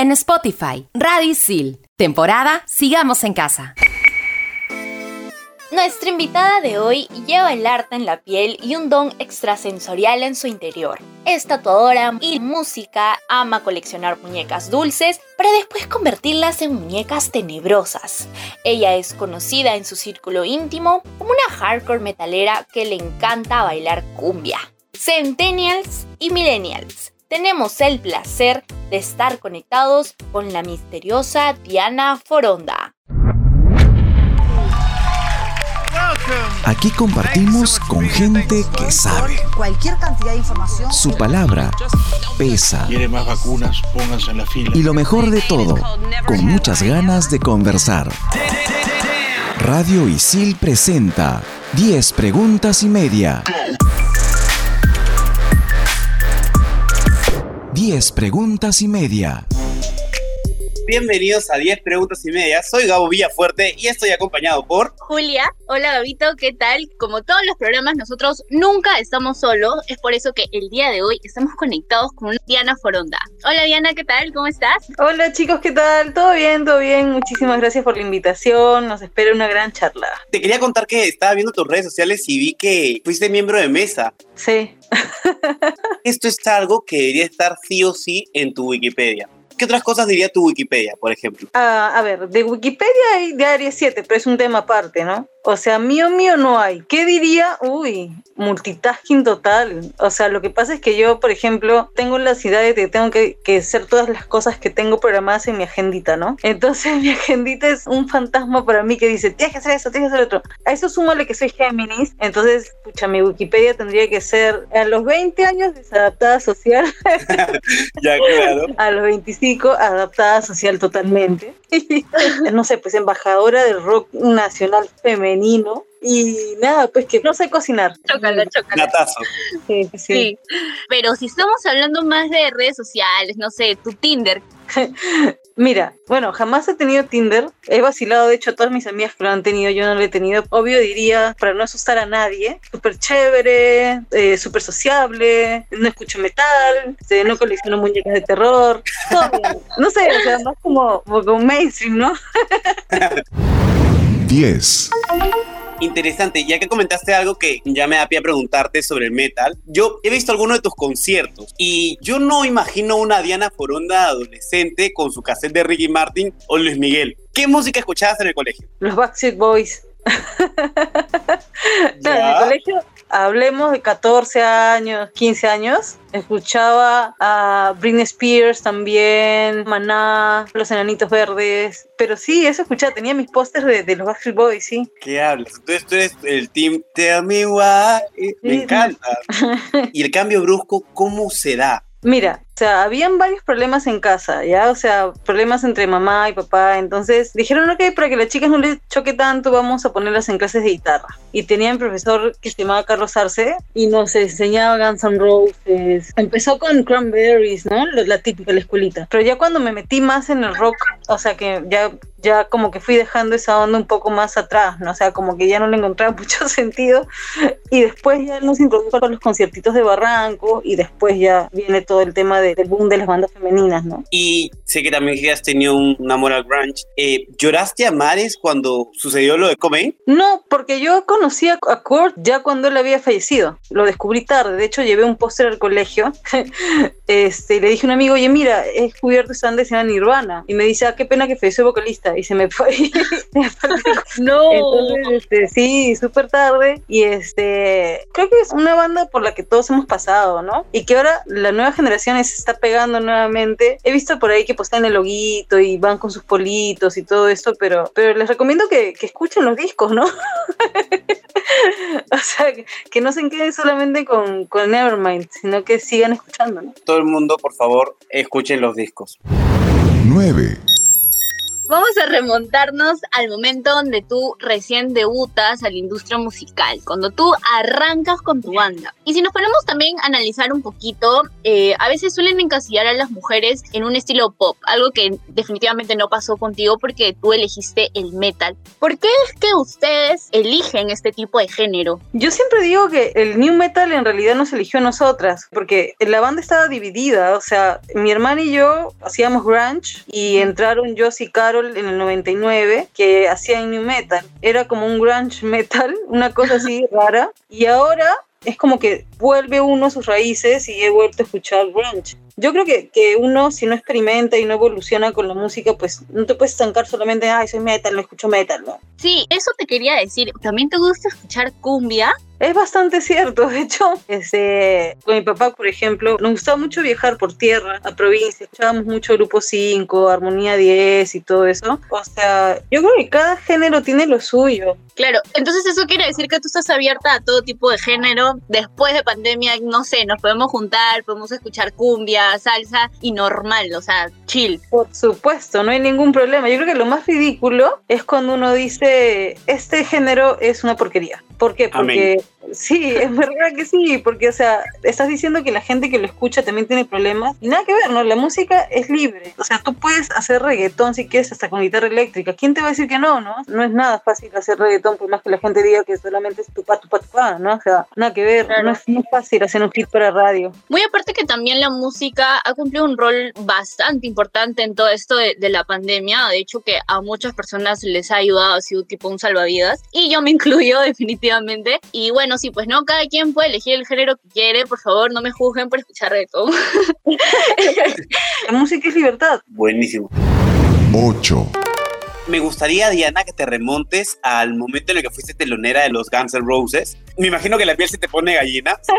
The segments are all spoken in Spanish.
en Spotify. Radisil. Temporada Sigamos en Casa. Nuestra invitada de hoy lleva el arte en la piel y un don extrasensorial en su interior. Es tatuadora y música, ama coleccionar muñecas dulces para después convertirlas en muñecas tenebrosas. Ella es conocida en su círculo íntimo como una hardcore metalera que le encanta bailar cumbia. Centennials y Millennials, tenemos el placer de estar conectados con la misteriosa Diana Foronda. Aquí compartimos con gente que sabe. Cualquier cantidad de información. Su palabra pesa. ¿Quiere más vacunas? Pónganse en la fila. Y lo mejor de todo, con muchas ganas de conversar. Radio Isil presenta 10 preguntas y media. 10 preguntas y media. Bienvenidos a 10 preguntas y media. Soy Gabo Villafuerte y estoy acompañado por Julia. Hola Gabito, ¿qué tal? Como todos los programas, nosotros nunca estamos solos. Es por eso que el día de hoy estamos conectados con Diana Foronda. Hola Diana, ¿qué tal? ¿Cómo estás? Hola chicos, ¿qué tal? ¿Todo bien? ¿Todo bien? Muchísimas gracias por la invitación. Nos espera una gran charla. Te quería contar que estaba viendo tus redes sociales y vi que fuiste miembro de mesa. Sí. Esto es algo que debería estar sí o sí en tu Wikipedia. ¿Qué otras cosas diría tu Wikipedia, por ejemplo? Ah, a ver, de Wikipedia hay Área 7, pero es un tema aparte, ¿no? O sea, mío, mío no hay. ¿Qué diría? Uy, multitasking total. O sea, lo que pasa es que yo, por ejemplo, tengo la ansiedad de que tengo que, que hacer todas las cosas que tengo programadas en mi agendita, ¿no? Entonces mi agendita es un fantasma para mí que dice, tienes que hacer eso, tienes que hacer otro. A eso súmale que soy Géminis. Entonces, pucha, mi Wikipedia tendría que ser a los 20 años desadaptada social. ya, claro. A los 25, adaptada social totalmente. no sé, pues embajadora del rock nacional femenino y nada, pues que no sé cocinar. Chócala, chócala. Natazo. Sí, sí. Sí. Pero si estamos hablando más de redes sociales, no sé, tu Tinder. Mira, bueno, jamás he tenido Tinder. He vacilado, de hecho, a todas mis amigas que lo han tenido, yo no lo he tenido. Obvio diría, para no asustar a nadie, súper chévere, eh, súper sociable, no escucho metal, este, no colecciono muñecas de terror. Todo. No sé, o sea, más como, como un mainstream, ¿no? 10. Interesante, ya que comentaste algo que ya me da pie a preguntarte sobre el metal, yo he visto algunos de tus conciertos y yo no imagino una Diana Foronda adolescente con su cassette de Ricky Martin o Luis Miguel. ¿Qué música escuchabas en el colegio? Los Backstreet Boys. no, en el colegio, hablemos de 14 años, 15 años, escuchaba a Britney Spears también, Maná, Los Enanitos Verdes, pero sí, eso escuchaba, tenía mis pósters de, de, los Backstreet Boys, sí. ¿Qué hablas? Entonces tú eres el team Tell Me Why, me encanta. y el cambio brusco, ¿cómo se da? Mira, sea, habían varios problemas en casa, ¿ya? O sea, problemas entre mamá y papá. Entonces dijeron, ok, para que las chicas no les choque tanto, vamos a ponerlas en clases de guitarra. Y tenían profesor que se llamaba Carlos Arce y nos enseñaba Guns N' Roses. Empezó con Cranberries, ¿no? La, típica, la escuelita. Pero ya cuando me metí más en el rock, o sea, que ya, ya como que fui dejando esa onda un poco más atrás, ¿no? O sea, como que ya no le encontraba mucho sentido. Y después ya nos introdujo con los conciertitos de Barranco y después ya viene todo el tema de- del boom de las bandas femeninas, ¿no? Y sé que también que has tenido un, un amor al grunge. Eh, ¿Lloraste a mares cuando sucedió lo de Cobain? No, porque yo conocí a a Kurt ya cuando él había fallecido. Lo descubrí tarde. De hecho, llevé un póster al colegio. este, y le dije a un amigo, oye, mira, he descubierto esta banda que se llama Nirvana. Y me dice, ah, qué pena que falleció el vocalista. Y se me fue. No. Entonces, este, sí, súper tarde. Y este, creo que es una banda por la que todos hemos pasado, ¿no? Y que ahora la nueva generación se está pegando nuevamente. He visto por ahí que postan el loguito y van con sus politos y todo esto, pero, pero les recomiendo que, que escuchen los discos, ¿no? o sea, que, que no se queden solamente con, con Nevermind, sino que sigan escuchando, ¿no? Todo el mundo, por favor, escuchen los discos. 9. Vamos a remontarnos al momento donde tú recién debutas a la industria musical, cuando tú arrancas con tu banda. Y si nos ponemos también a analizar un poquito, eh, a veces suelen encasillar a las mujeres en un estilo pop, algo que definitivamente no pasó contigo porque tú elegiste el metal. ¿Por qué es que ustedes eligen este tipo de género? Yo siempre digo que el new metal en realidad nos eligió a nosotras, porque la banda estaba dividida, o sea, mi hermana y yo hacíamos grunge y entraron Joss y En el 99 que hacían new metal. Era como un grunge metal, una cosa así rara. Y ahora es como que vuelve uno a sus raíces y he vuelto a escuchar grunge. Yo creo que, que uno, si no experimenta y no evoluciona con la música, pues no te puedes estancar solamente, ay, soy metal, no escucho metal, ¿no? Sí, eso te quería decir. ¿También te gusta escuchar cumbia? Es bastante cierto, de hecho, este, con mi papá, por ejemplo, nos gustaba mucho viajar por tierra, a provincia, escuchábamos mucho Grupo 5, Armonía 10 y todo eso. O sea, yo creo que cada género tiene lo suyo. Claro, entonces eso quiere decir que tú estás abierta a todo tipo de género. Después de pandemia, no sé, nos podemos juntar, podemos escuchar cumbia, salsa y normal, o sea, chill. Por supuesto, no hay ningún problema. Yo creo que lo más ridículo es cuando uno dice, este género es una porquería. ¿Por qué? Porque sí, es verdad que sí, porque, o sea, estás diciendo que la gente que lo escucha también tiene problemas. Y nada que ver, ¿no? La música es libre. O sea, tú puedes hacer reggaetón si quieres hasta con guitarra eléctrica. ¿Quién te va a decir que no, no? No es nada fácil hacer reggaetón, por más que la gente diga que solamente es tu pa, tu pa, tu pa, ¿no? O sea, nada que ver. No, es, no es fácil hacer un hit para radio. Muy aparte que también la música ha cumplido un rol bastante importante en todo esto de, de la pandemia. De hecho, que a muchas personas les ha ayudado, ha sido tipo un salvavidas. Y yo me incluyo definitivamente y bueno, sí, pues no, cada quien puede elegir el género que quiere. Por favor, no me juzguen por escuchar de todo. La música es libertad. Buenísimo. 8. Me gustaría, Diana, que te remontes al momento en el que fuiste telonera de los Guns N' Roses. Me imagino que la piel se te pone gallina.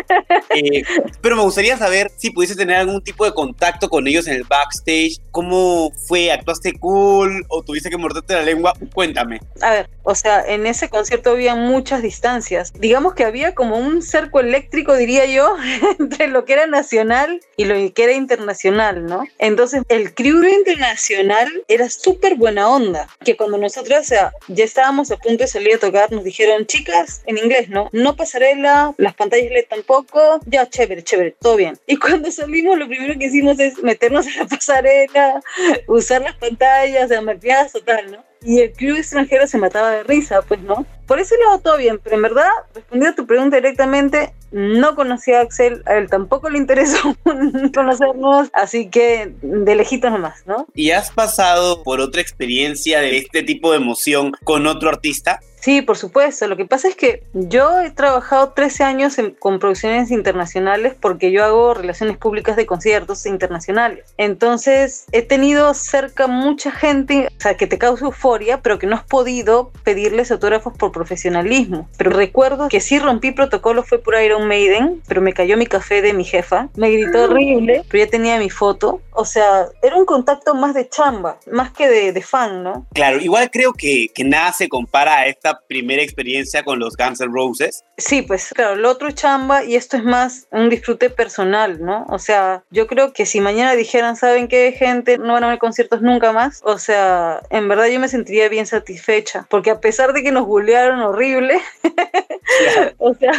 Eh, pero me gustaría saber si pudiste tener algún tipo de contacto con ellos en el backstage. ¿Cómo fue? ¿Actuaste cool o tuviste que morderte la lengua? Cuéntame. A ver, o sea, en ese concierto había muchas distancias. Digamos que había como un cerco eléctrico, diría yo, entre lo que era nacional y lo que era internacional, ¿no? Entonces, el crew internacional era súper buena onda. Que cuando nosotros o sea, ya estábamos a punto de salir a tocar, nos dijeron, chicas, en inglés, ¿no? No pasarela, las pantallas LED tampoco, ya, chévere, chévere, todo bien. Y cuando salimos, lo primero que hicimos es meternos a la pasarela, usar las pantallas, o sea, maquilladas, total, ¿no? y el club extranjero se mataba de risa, pues no. Por ese lado todo bien, pero en verdad, respondiendo a tu pregunta directamente, no conocía a Axel, a él tampoco le interesó conocernos, así que de lejitos nomás, ¿no? ¿Y has pasado por otra experiencia de este tipo de emoción con otro artista? Sí, por supuesto. Lo que pasa es que yo he trabajado 13 años en, con producciones internacionales porque yo hago relaciones públicas de conciertos internacionales. Entonces he tenido cerca mucha gente, o sea, que te causa euforia, pero que no has podido pedirles autógrafos por profesionalismo. Pero recuerdo que sí rompí protocolo fue por Iron Maiden, pero me cayó mi café de mi jefa. Me gritó horrible, pero ya tenía mi foto. O sea, era un contacto más de chamba, más que de, de fan, ¿no? Claro, igual creo que, que nada se compara a esta primera experiencia con los Guns N' Roses. Sí, pues claro, lo otro es chamba y esto es más un disfrute personal, ¿no? O sea, yo creo que si mañana dijeran, ¿saben qué, gente? No van a haber conciertos nunca más. O sea, en verdad yo me sentiría bien satisfecha, porque a pesar de que nos bullearon horrible, o sea,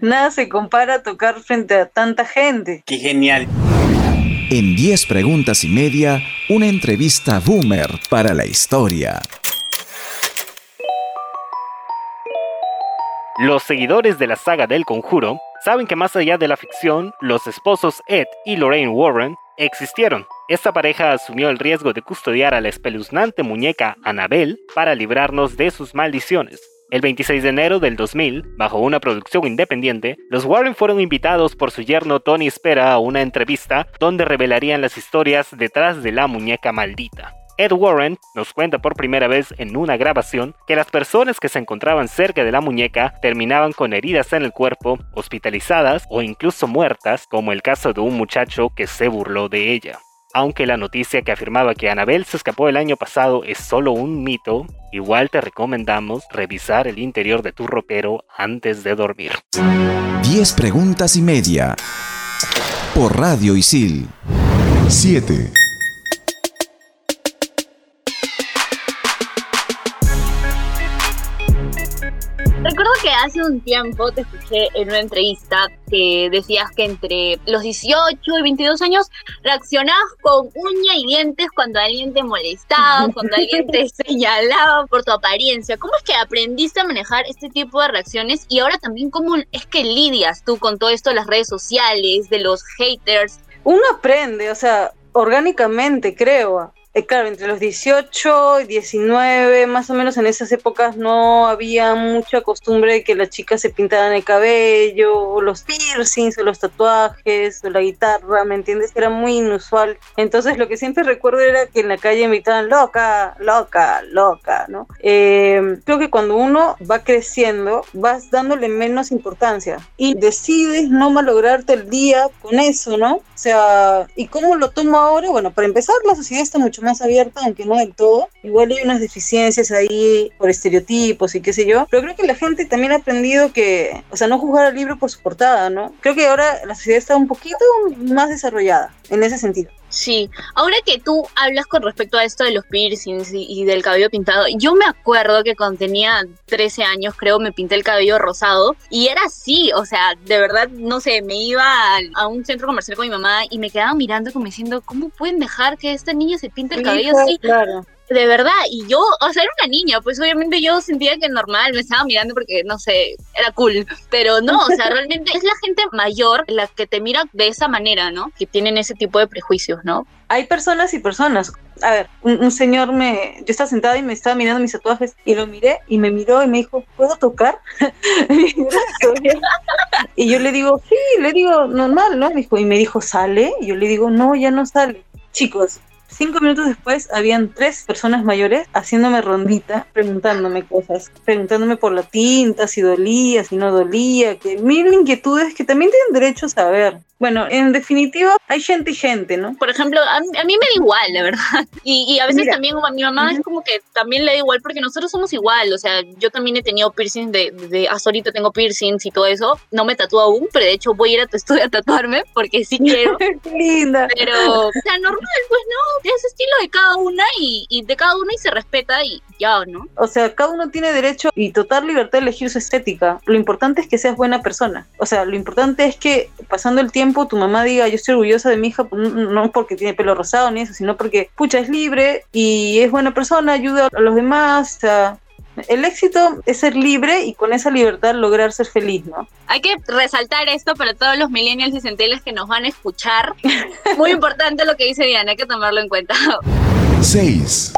nada se compara a tocar frente a tanta gente. Qué genial. En 10 preguntas y media, una entrevista boomer para la historia. Los seguidores de la saga del conjuro saben que más allá de la ficción, los esposos Ed y Lorraine Warren existieron. Esta pareja asumió el riesgo de custodiar a la espeluznante muñeca Annabelle para librarnos de sus maldiciones. El 26 de enero del 2000, bajo una producción independiente, los Warren fueron invitados por su yerno Tony Spera a una entrevista donde revelarían las historias detrás de la muñeca maldita. Ed Warren nos cuenta por primera vez en una grabación que las personas que se encontraban cerca de la muñeca terminaban con heridas en el cuerpo, hospitalizadas o incluso muertas, como el caso de un muchacho que se burló de ella. Aunque la noticia que afirmaba que Annabelle se escapó el año pasado es solo un mito, igual te recomendamos revisar el interior de tu ropero antes de dormir. 10 preguntas y media. Por Radio Isil. 7. Que hace un tiempo te escuché en una entrevista que decías que entre los 18 y 22 años reaccionabas con uña y dientes cuando alguien te molestaba, cuando alguien te señalaba por tu apariencia. ¿Cómo es que aprendiste a manejar este tipo de reacciones y ahora también cómo es que lidias tú con todo esto de las redes sociales, de los haters? Uno aprende, o sea, orgánicamente creo. Eh, claro, entre los 18 y 19, más o menos en esas épocas no había mucha costumbre de que las chicas se pintaran el cabello, o los piercings, o los tatuajes, o la guitarra, ¿me entiendes? Era muy inusual. Entonces lo que siempre recuerdo era que en la calle me gritaban loca, loca, loca, ¿no? Eh, creo que cuando uno va creciendo, vas dándole menos importancia y decides no malograrte el día con eso, ¿no? O sea, ¿y cómo lo tomo ahora? Bueno, para empezar, la sociedad está mucho más abierta, aunque no del todo. Igual hay unas deficiencias ahí por estereotipos y qué sé yo. Pero creo que la gente también ha aprendido que, o sea, no juzgar al libro por su portada, ¿no? Creo que ahora la sociedad está un poquito más desarrollada en ese sentido. Sí, ahora que tú hablas con respecto a esto de los piercings y, del cabello pintado, yo me acuerdo que cuando tenía 13 años, creo, me pinté el cabello rosado y era así, o sea, de verdad, no sé, me iba a, un centro comercial con mi mamá y me quedaba mirando como diciendo, ¿cómo pueden dejar que esta niña se pinte el cabello así? Claro de verdad, y yo, o sea, era una niña, pues obviamente yo sentía que normal, me estaba mirando porque, no sé, era cool, pero no, o sea, realmente es la gente mayor la que te mira de esa manera, ¿no? Que tienen ese tipo de prejuicios, ¿no? Hay personas y personas. A ver, un, señor me, yo estaba sentada y me estaba mirando mis tatuajes y lo miré y me miró y me dijo, ¿puedo tocar? y yo le digo, sí, le digo, normal, ¿no? Me dijo, y me dijo, ¿sale? Y yo le digo, no, ya no sale. Chicos, Cinco minutos después habían tres personas mayores haciéndome rondita, preguntándome cosas, preguntándome por la tinta, si dolía, si no dolía, que mil inquietudes que también tienen derecho a saber. Bueno, en definitiva, hay gente y gente, ¿no? Por ejemplo, a, mí me da igual, la verdad. Y, a veces también a mi mamá es como que también le da igual porque nosotros somos igual. O sea, yo también he tenido piercings de, de hasta ahorita tengo piercings y todo eso. No me tatúo aún, pero de hecho voy a ir a tu estudio a tatuarme porque sí quiero. linda. Pero, o sea, normal, pues no, es estilo de cada una y, de cada una y se respeta y ya, ¿no? O sea, cada uno tiene derecho y total libertad de elegir su estética. Lo importante es que seas buena persona. O sea, lo importante es que pasando el tiempo tu mamá diga, yo estoy orgullosa de mi hija, no porque tiene pelo rosado ni eso, sino porque, pucha, es libre y es buena persona, ayuda a los demás, o sea, el éxito es ser libre y con esa libertad lograr ser feliz, ¿no? Hay que resaltar esto para todos los millennials y centennials que nos van a escuchar. Muy importante lo que dice Diana, hay que tomarlo en cuenta. 6.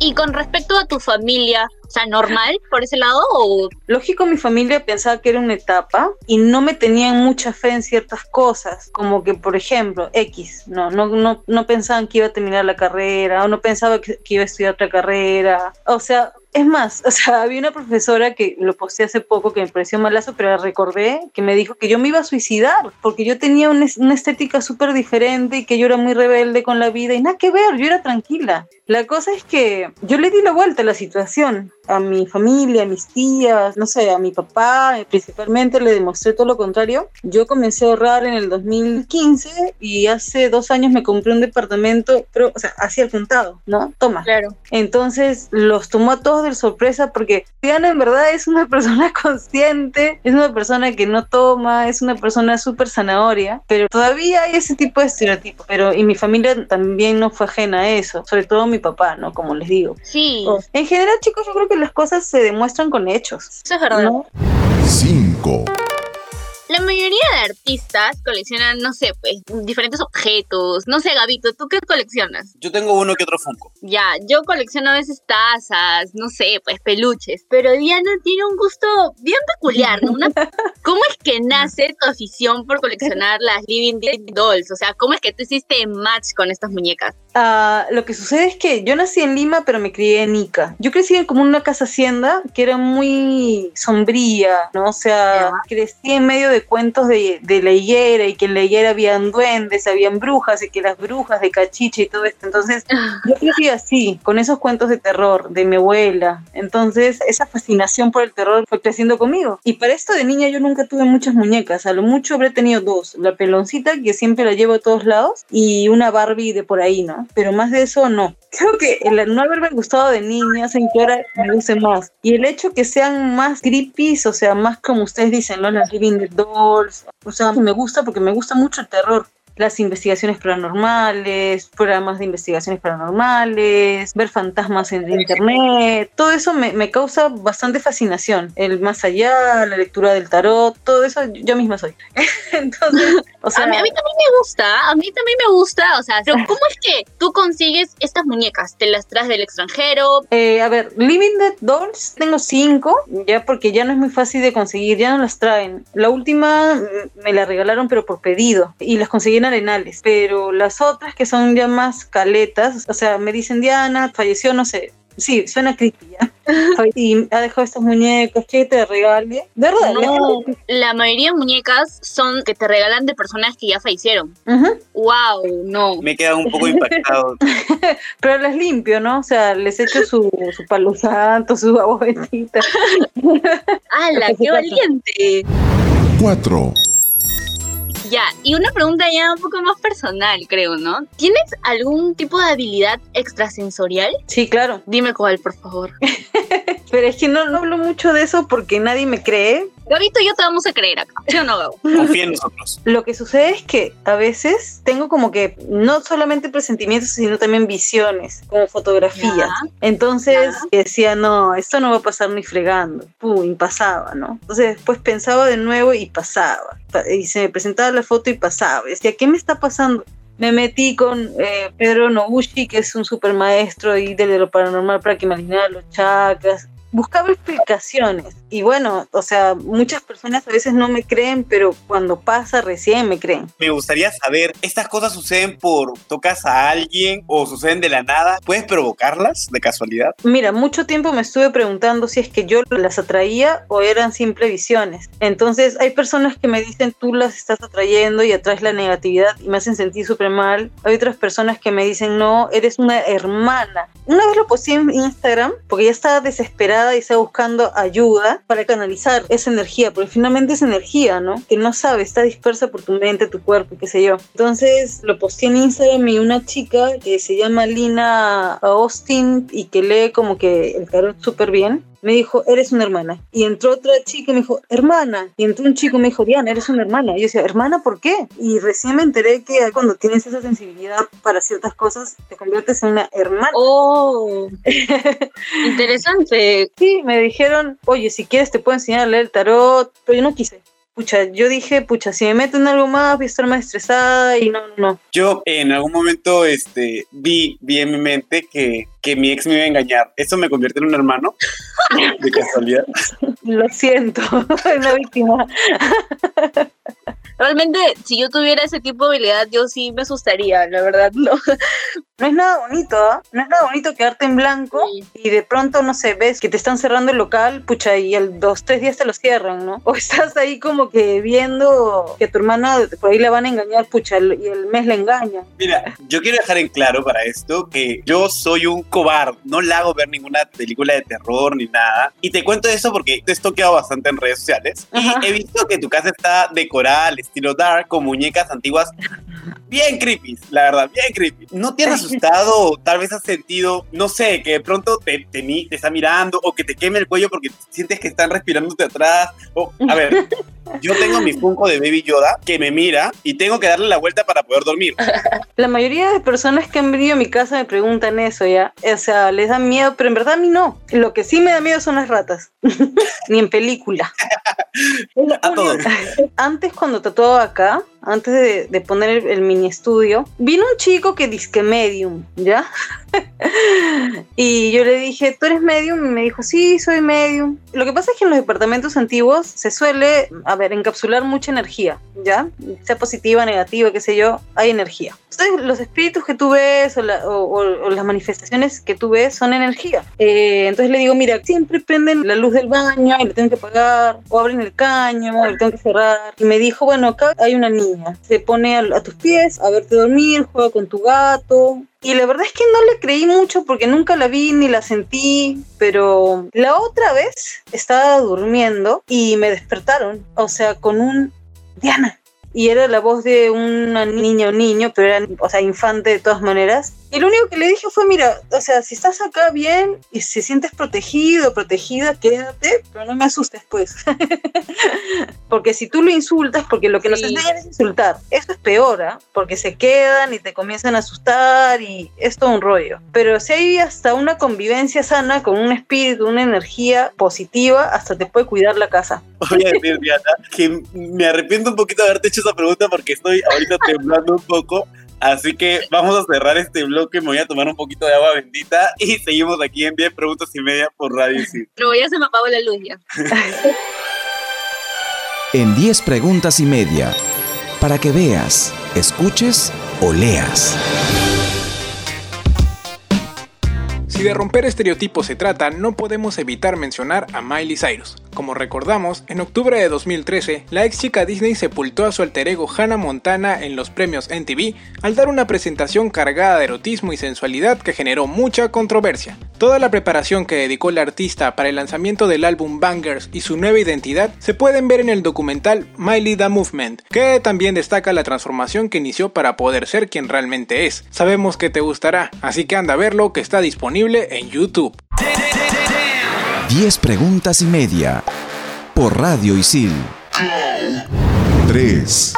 Y con respecto a tu familia, o sea, normal por ese lado o lógico mi familia pensaba que era una etapa y no me tenían mucha fe en ciertas cosas, como que por ejemplo, X, no no no no pensaban que iba a terminar la carrera o no pensaba que, que iba a estudiar otra carrera. O sea, es más, o sea, había una profesora que lo posté hace poco que me pareció malazo, pero la recordé, que me dijo que yo me iba a suicidar porque yo tenía una, estética súper diferente y que yo era muy rebelde con la vida y nada que ver, yo era tranquila. La cosa es que yo le di la vuelta a la situación a mi familia, a mis tías, no sé, a mi papá, principalmente le demostré todo lo contrario. Yo comencé a ahorrar en el 2015 y hace dos años me compré un departamento, pero, o sea, así al contado, ¿no? Toma. Claro. Entonces los tomó a todos de sorpresa porque Diana en verdad es una persona consciente, es una persona que no toma, es una persona súper zanahoria, pero todavía hay ese tipo de estereotipos. Pero, y mi familia también no fue ajena a eso, sobre todo mi papá, ¿no? Como les digo. Sí. En general, chicos, yo creo que las cosas se demuestran con hechos. Eso es verdad. 5. La mayoría de artistas coleccionan, no sé, pues, diferentes objetos. No sé, Gabito, ¿tú qué coleccionas? Yo tengo uno que otro Funko. Ya, yo colecciono a veces tazas, no sé, pues, peluches. Pero Diana tiene un gusto bien peculiar, ¿no? ¿Cómo es que nace tu afición por coleccionar las Living Dolls? O sea, ¿cómo es que tú hiciste match con estas muñecas? Uh, lo que sucede es que yo nací en Lima, pero me crié en Ica. Yo crecí en como una casa hacienda que era muy sombría, ¿no? O sea, crecí en medio de de cuentos de, de la higuera y que en la higuera habían duendes, habían brujas y que las brujas de cachiche y todo esto. Entonces, yo crecí así, con esos cuentos de terror de mi abuela. Entonces, esa fascinación por el terror fue creciendo conmigo. Y para esto de niña yo nunca tuve muchas muñecas, a lo mucho habré tenido dos, la peloncita que siempre la llevo a todos lados y una Barbie de por ahí, ¿no? Pero más de eso no. Creo que el no haberme gustado de niña hacen que ahora me guste más. Y el hecho que sean más creepy, o sea, más como ustedes dicen, ¿no? Las Living the O sea, me gusta porque me gusta mucho el terror las investigaciones paranormales, programas de investigaciones paranormales, ver fantasmas en internet, todo eso me, me, causa bastante fascinación. El más allá, la lectura del tarot, todo eso yo misma soy. Entonces, o sea, a, mí, a, mí, también me gusta, a mí también me gusta, o sea, pero ¿cómo es que tú consigues estas muñecas? ¿Te las traes del extranjero? Eh, a ver, Living Dead Dolls tengo cinco, ya porque ya no es muy fácil de conseguir, ya no las traen. La última me la regalaron pero por pedido y las conseguí en Arenales, pero las otras que son ya más caletas, o sea, me dicen Diana, falleció, no sé, sí, suena creepy ya. y ha dejado estas muñecas que te regale. De verdad, no, la mayoría de muñecas son que te regalan de personas que ya fallecieron. Uh -huh. Wow, no. Me queda un poco impactado. Pero las limpio, ¿no? O sea, les echo su, su palo santo, su agua bendita. ¡Hala, qué valiente! 4. Ya, y una pregunta ya un poco más personal, creo, ¿no? ¿Tienes algún tipo de habilidad extrasensorial? Sí, claro. Dime cuál, por favor. Pero es que no, no, hablo mucho de eso porque nadie me cree. Gabito y yo te vamos a creer acá, ¿sí o no, Gabo? Confía en nosotros. Lo que sucede es que a veces tengo como que no solamente presentimientos, sino también visiones, como fotografías. Ya. Entonces Ya. decía, no, esto no va a pasar ni fregando. Pum, pasaba, ¿no? Entonces después pensaba de nuevo y pasaba. Pa- Y se me presentaba la foto y pasaba. Decía, ¿qué me está pasando? Me metí con eh, Pedro Noguchi, que es un super maestro y de lo paranormal para que me alineara los chakras. Buscaba explicaciones. Y bueno, o sea, muchas personas a veces no me creen, pero cuando pasa recién me creen. Me gustaría saber, ¿estas cosas suceden por tocas a alguien o suceden de la nada? ¿Puedes provocarlas de casualidad? Mira, mucho tiempo me estuve preguntando si es que yo las atraía o eran simple visiones. Entonces, hay personas que me dicen tú las estás atrayendo y atraes la negatividad y me hacen sentir súper mal. Hay otras personas que me dicen no, eres una hermana. Una vez lo posté en Instagram porque ya estaba desesperada y estaba buscando ayuda para canalizar esa energía, porque finalmente es energía, ¿no? Que no sabe, está dispersa por tu mente, tu cuerpo, qué sé yo. Entonces lo posté en Instagram y una chica que se llama Lina Austin y que lee como que el tarot súper bien, me dijo, eres una hermana. Y entró otra chica y me dijo, hermana. Y entró un chico y me dijo, Diana, eres una hermana. Y yo decía, hermana, ¿por qué? Y recién me enteré que cuando tienes esa sensibilidad para ciertas cosas, te conviertes en una hermana. Oh, interesante. Sí, me dijeron, oye, si quieres te puedo enseñar a leer el tarot, pero yo no quise. Pucha, yo dije, pucha, si me meto en algo más voy a estar más estresada y no, no. Yo en algún momento este, vi, vi en mi mente que, que mi ex me iba a engañar. ¿Eso me convierte en un hermano? De casualidad. Lo siento, soy una víctima. Realmente, si yo tuviera ese tipo de habilidad, yo sí me asustaría, la verdad, no. No es nada bonito, ¿ah? No es nada bonito quedarte en blanco Sí. y de pronto, no sé, ves que te están cerrando el local, pucha, y el dos, tres días te lo cierran, ¿no? O estás ahí como que viendo que a tu hermana por ahí la van a engañar, pucha, y el mes la engaña. Mira, yo quiero dejar en claro para esto que yo soy un cobarde. No le hago ver ninguna película de terror ni nada. Y te cuento eso porque te he toqueado bastante en redes sociales. Ajá. Y he visto que tu casa está decorada al estilo dark con muñecas antiguas bien creepy, la verdad, bien creepy. ¿No te has asustado tal vez has sentido, no sé, que de pronto te, te está mirando o que te queme el cuello porque sientes que están respirándote atrás? O, a ver, yo tengo mi Funko de Baby Yoda que me mira y tengo que darle la vuelta para poder dormir. La mayoría de personas que han venido a mi casa me preguntan eso ya. O sea, les da miedo, pero en verdad a mí no. Lo que sí me da miedo son las ratas. Ni en película. A todos. Antes cuando tatuaba acá, antes de, de poner el, el mini estudio, vino un chico que disque medium, ¿ya? y yo le dije, ¿tú eres medium? Y me dijo, sí, soy medium. Lo que pasa es que en los departamentos antiguos se suele, a encapsular mucha energía, ¿ya? Sea positiva, negativa, qué sé yo, hay energía. Entonces, los espíritus que tú ves o, la- o- o- o las manifestaciones que tú ves son energía. Eh, entonces le digo, mira, siempre prenden la luz del baño y le tengo que apagar, o abren el caño, y le tengo que cerrar. Y me dijo, bueno, acá hay una niña, se pone a tus pies a verte dormir, juega con tu gato. Y la verdad es que no le creí mucho porque nunca la vi ni la sentí, pero la otra vez estaba durmiendo y me despertaron, o sea, con un Diana. Y era la voz de una niña o niño, pero era, o sea, infante de todas maneras. Y lo único que le dije fue, mira, o sea, si estás acá bien y si sientes protegido, protegida, quédate, pero no me asustes, pues. porque si tú lo insultas, porque lo que nos Sí. enseñan es insultar, eso es peor, ¿ah? Porque se quedan y te comienzan a asustar y es todo un rollo. Pero si hay hasta una convivencia sana con un espíritu, una energía positiva, hasta te puede cuidar la casa. Voy a decir, Diana, que me arrepiento un poquito de haberte hecho esa pregunta porque estoy ahorita temblando un poco. Así que vamos a cerrar este bloque, me voy a tomar un poquito de agua bendita y seguimos aquí en 10 preguntas y media por Radio Isil. Pero ya se me apagó la luz ya. En 10 preguntas y media, para que veas, escuches o leas. Si de romper estereotipos se trata, no podemos evitar mencionar a Miley Cyrus. Como recordamos, en octubre de 2013, la ex chica Disney sepultó a su alter ego Hannah Montana en los premios NTV al dar una presentación cargada de erotismo y sensualidad que generó mucha controversia. Toda la preparación que dedicó la artista para el lanzamiento del álbum Bangers y su nueva identidad se pueden ver en el documental Miley the Movement, que también destaca la transformación que inició para poder ser quien realmente es. Sabemos que te gustará, así que anda a verlo que está disponible en YouTube. 10 preguntas y media, por Radio Isil. 3.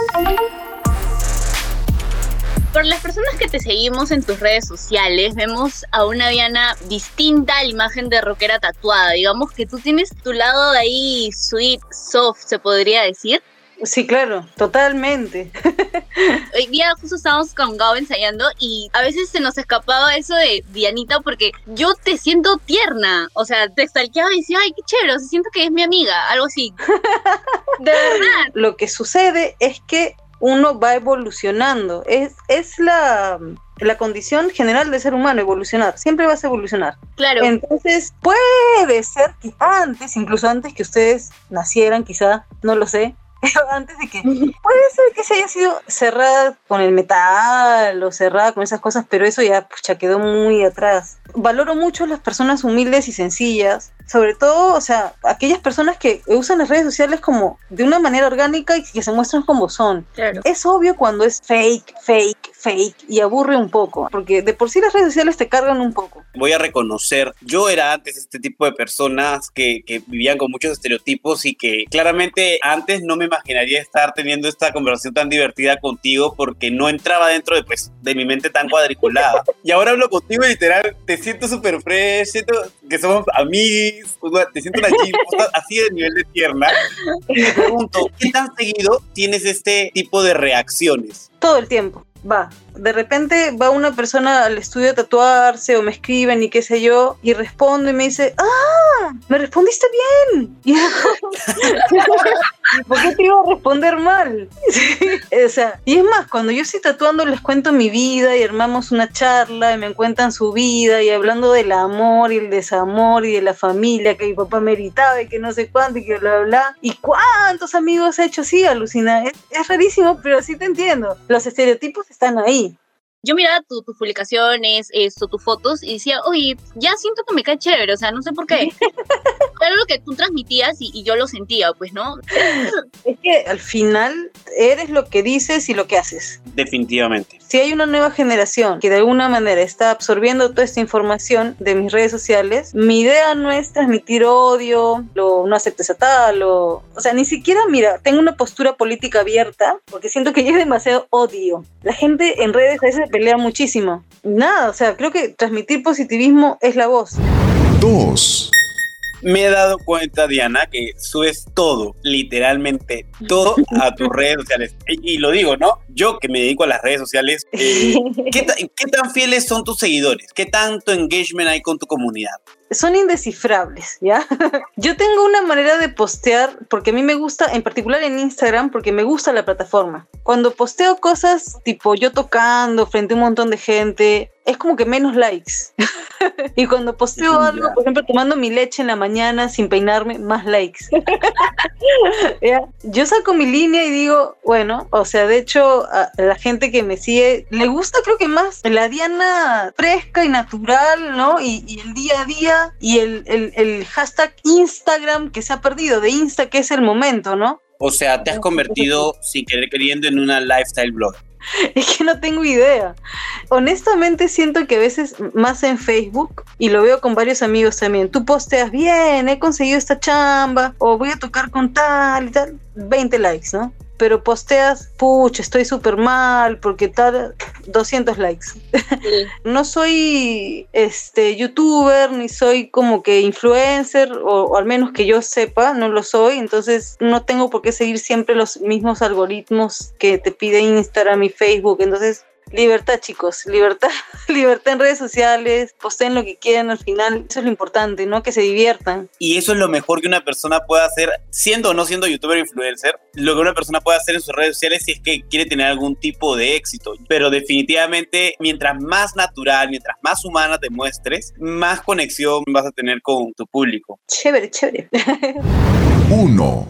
Por las personas que te seguimos en tus redes sociales, vemos a una Diana distinta a la imagen de rockera tatuada. Digamos que tú tienes tu lado de ahí sweet, soft, se podría decir. Sí, claro, totalmente. Hoy día justo estábamos con Gao ensayando y a veces se nos escapaba eso de Dianita porque yo te siento tierna. O sea, te stalkeaba y decía, ay, qué chévere, o sea, siento que es mi amiga, algo así. De verdad. Lo que sucede es que uno va evolucionando. Es, es la, la condición general del ser humano, evolucionar. Siempre vas a evolucionar. Claro. Entonces, puede ser que antes, incluso antes que ustedes nacieran, quizá, no lo sé, antes de que, puede ser que se haya sido cerrada con el metal o cerrada con esas cosas, pero eso ya pucha, quedó muy atrás. Valoro mucho las personas humildes y sencillas, sobre todo, o sea, aquellas personas que usan las redes sociales como de una manera orgánica y que se muestran como son. Claro. Es obvio cuando es fake, fake, fake y aburre un poco, porque de por sí las redes sociales te cargan un poco. Voy a reconocer, yo era antes este tipo de personas que, que vivían con muchos estereotipos y que claramente antes no me imaginaría estar teniendo esta conversación tan divertida contigo porque no entraba dentro de, pues, de mi mente tan cuadriculada. y ahora hablo contigo y literal, te siento súper fresh, siento que somos amigos, te siento una chispa, así de nivel de tierna. Y me pregunto, ¿qué tan seguido tienes este tipo de reacciones? Todo el tiempo. Va, de repente va una persona al estudio a tatuarse o me escriben y qué sé yo, y respondo y me dice, ¡ah! Me respondiste bien. Y ¿por qué te iba a responder mal? Sí, o sea, y es más, cuando yo estoy tatuando les cuento mi vida y armamos una charla y me cuentan su vida y hablando del amor y el desamor y de la familia que mi papá meritaba y que no sé cuánto y que bla, bla. ¿Y cuántos amigos he hecho así? Alucina. Es, es rarísimo, pero sí te entiendo. Los estereotipos están ahí. Yo miraba tu- tus publicaciones, esto, tus fotos y decía, oye, ya siento que me cae chévere, o sea, no sé por qué. Era lo que tú transmitías y, y yo lo sentía, pues, ¿no? Es que al final eres lo que dices y lo que haces. Definitivamente. Si hay una nueva generación que de alguna manera está absorbiendo toda esta información de mis redes sociales, mi idea no es transmitir odio, lo, no aceptes a tal, o, o sea, ni siquiera, mira, tengo una postura política abierta porque siento que ya es demasiado odio. La gente en redes a veces pelea muchísimo. Nada, o sea, creo que transmitir positivismo es la voz. 2. Me he dado cuenta, Diana, que subes todo, literalmente todo a tus redes sociales. Y, y lo digo, ¿no? Yo que me dedico a las redes sociales, eh, ¿qué, ta- qué tan fieles son tus seguidores? ¿Qué tanto engagement hay con tu comunidad? son indescifrables, ¿ya? Yo tengo una manera de postear, porque a mí me gusta, en particular en Instagram, porque me gusta la plataforma. Cuando posteo cosas tipo yo tocando frente a un montón de gente, es como que menos likes. y cuando posteo algo, por ejemplo, tomando mi leche en la mañana sin peinarme, más likes. ¿Ya? Yo saco mi línea y digo, bueno, o sea, de hecho, a la gente que me sigue le gusta, creo que más la Diana fresca y natural, ¿no? Y, y el día a día y el, el- el hashtag Instagram que se ha perdido, de Insta, que es el momento, ¿no? O sea, te has convertido sin querer queriendo en una lifestyle blogger. Es que no tengo idea. Honestamente siento que a veces más en Facebook, y lo veo con varios amigos también, tú posteas bien, he conseguido esta chamba, o voy a tocar con tal y tal, 20 likes, ¿no? Pero posteas, pucha, estoy súper mal, porque tal, 200 likes. no soy este youtuber, ni soy como que influencer, o, o al menos que yo sepa, no lo soy, entonces no tengo por qué seguir siempre los mismos algoritmos que te pide Instagram y Facebook, entonces libertad chicos, libertad, libertad en redes sociales, posteen lo que quieran al final, eso es lo importante, ¿no? Que se diviertan. Y eso es lo mejor que una persona puede hacer, siendo o no siendo youtuber influencer, lo que una persona puede hacer en sus redes sociales si es que quiere tener algún tipo de éxito. Pero definitivamente, mientras más natural, mientras más humana te muestres, más conexión vas a tener con tu público. Chévere, chévere. 1,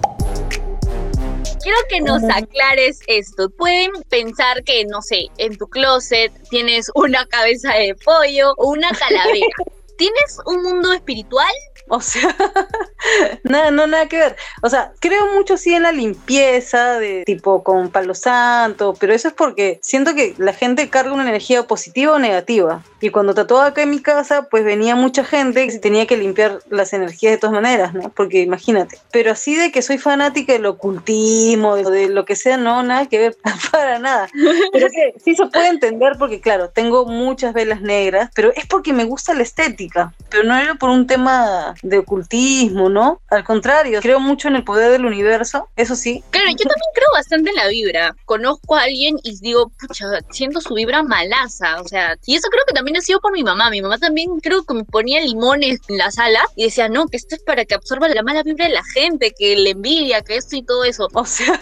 Quiero que nos aclares esto. Pueden pensar que, no sé, en tu closet tienes una cabeza de pollo o una calavera. ¿Tienes un mundo espiritual? O sea, nada, no, nada que ver. O sea, creo mucho sí en la limpieza, de tipo con palo santo, pero eso es porque siento que la gente carga una energía positiva o negativa. Y cuando tatuaba acá en mi casa, pues venía mucha gente y tenía que limpiar las energías de todas maneras, ¿no? Porque imagínate. Pero así de que soy fanática del ocultismo, de, de lo que sea, no, nada que ver, para nada. Pero que sí se puede entender porque, claro, tengo muchas velas negras, pero es porque me gusta la estética. Pero no era por un tema de ocultismo, ¿no? Al contrario, creo mucho en el poder del universo, eso sí. Claro, yo también creo bastante en la vibra. Conozco a alguien y digo, pucha, siento su vibra malaza. O sea, y eso creo que también ha sido por mi mamá. Mi mamá también creo que me ponía limones en la sala y decía, no, que esto es para que absorba la mala vibra de la gente, que le envidia, que esto y todo eso. O sea,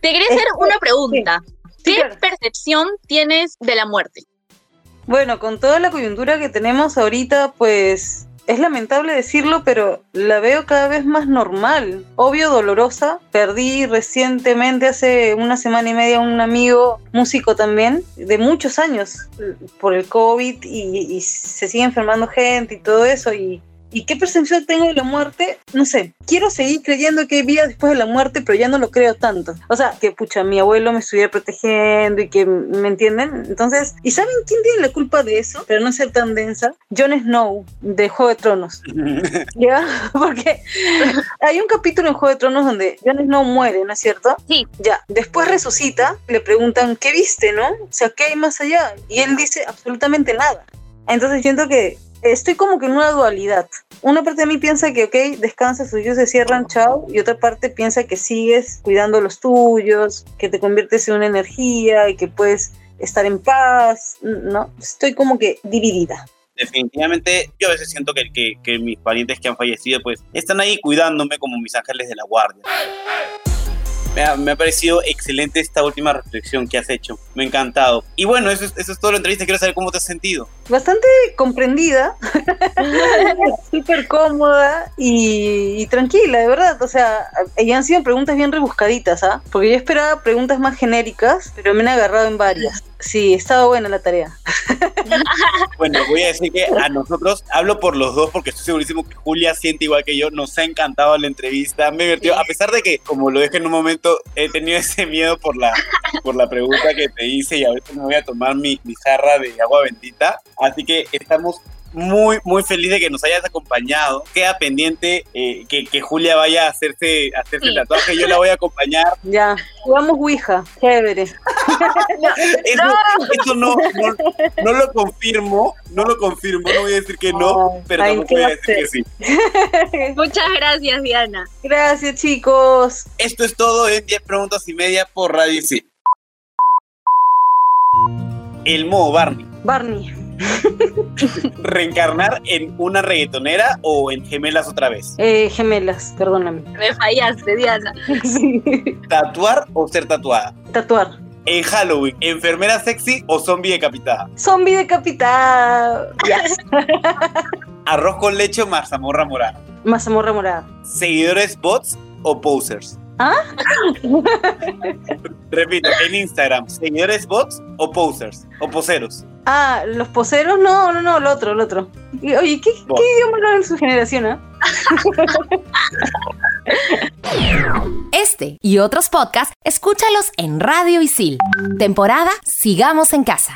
Te quería hacer una pregunta. Sí, ¿Qué percepción tienes de la muerte? Bueno, con toda la coyuntura que tenemos ahorita, pues es lamentable decirlo, pero la veo cada vez más normal. Obvio, dolorosa. Perdí recientemente, hace una semana y media, un amigo músico también, de muchos años, por el COVID y, se sigue enfermando gente y todo eso. Y, ¿Y qué percepción tengo de la muerte? No sé. Quiero seguir creyendo que hay vida después de la muerte, pero ya no lo creo tanto. O sea, que pucha, mi abuelo me estuviera protegiendo y que, ¿me entienden? Entonces, ¿y saben quién tiene la culpa de eso? Pero no ser tan densa. Jon Snow, de Juego de Tronos. ¿Ya? Porque hay un capítulo en Juego de Tronos donde Jon Snow muere, ¿no es cierto? Sí. Ya. Después resucita, le preguntan, ¿qué viste, no? O sea, ¿qué hay más allá? Y él dice absolutamente nada. Entonces siento que estoy como que en una dualidad. Una parte de mí piensa que, ok, descansa, sus se cierran, chao. Y otra parte piensa que sigues cuidando los tuyos, que te conviertes en una energía y que puedes estar en paz. No, estoy como que dividida. Definitivamente, yo a veces siento que, mis parientes que han fallecido, pues, están ahí cuidándome como mis ángeles de la guardia. Me ha, parecido excelente esta última reflexión que has hecho. Me ha encantado. Y bueno, eso es, todo la entrevista. Quiero saber cómo te has sentido. Bastante comprendida, súper cómoda y, y, tranquila, de verdad. O sea, y han sido preguntas bien rebuscaditas, ¿ah? Porque yo esperaba preguntas más genéricas, pero me han agarrado en varias. Sí, estaba buena la tarea. bueno, voy a decir que a nosotros, hablo por los dos porque estoy segurísimo que Julia siente igual que yo, nos ha encantado la entrevista, me divertido, a pesar de que, como lo dije en un momento, he tenido ese miedo por la, por la pregunta que te hice y a veces me voy a tomar mi, mi jarra de agua bendita, así que estamos muy, muy feliz de que nos hayas acompañado. Queda pendiente eh, que, que Julia vaya a hacerse, a hacerse el Sí. tatuaje. Yo la voy a acompañar. Ya, jugamos Ouija, chévere. Eso, eso no, no, no lo confirmo, no lo confirmo, no voy a decir que no, pero ay, tampoco ¿qué voy a decir que sí. Muchas gracias, Diana. Gracias, chicos. Esto es todo en 10 preguntas y media por Radio Sí. El modo Barney. Barney. ¿Reencarnar en una reggaetonera o en gemelas otra vez? Eh, gemelas, perdóname. Me fallaste, Diana. Sí. ¿Tatuar o ser tatuada? Tatuar. En Halloween, ¿enfermera sexy o zombie decapitada? Zombie decapitado. Ya. ¿Arroz con leche o mazamorra morada? Mazamorra morada. ¿Seguidores bots o posers? ¿Ah? Repito, en Instagram, ¿seguidores bots o posers? ¿O poseros? Ah, los poseros, no, no, no, el otro, el otro. Oye, ¿qué, Bot. ¿qué idioma hablan en su generación, ah? Este y otros podcasts, escúchalos en Radio Isil. Temporada Sigamos en Casa.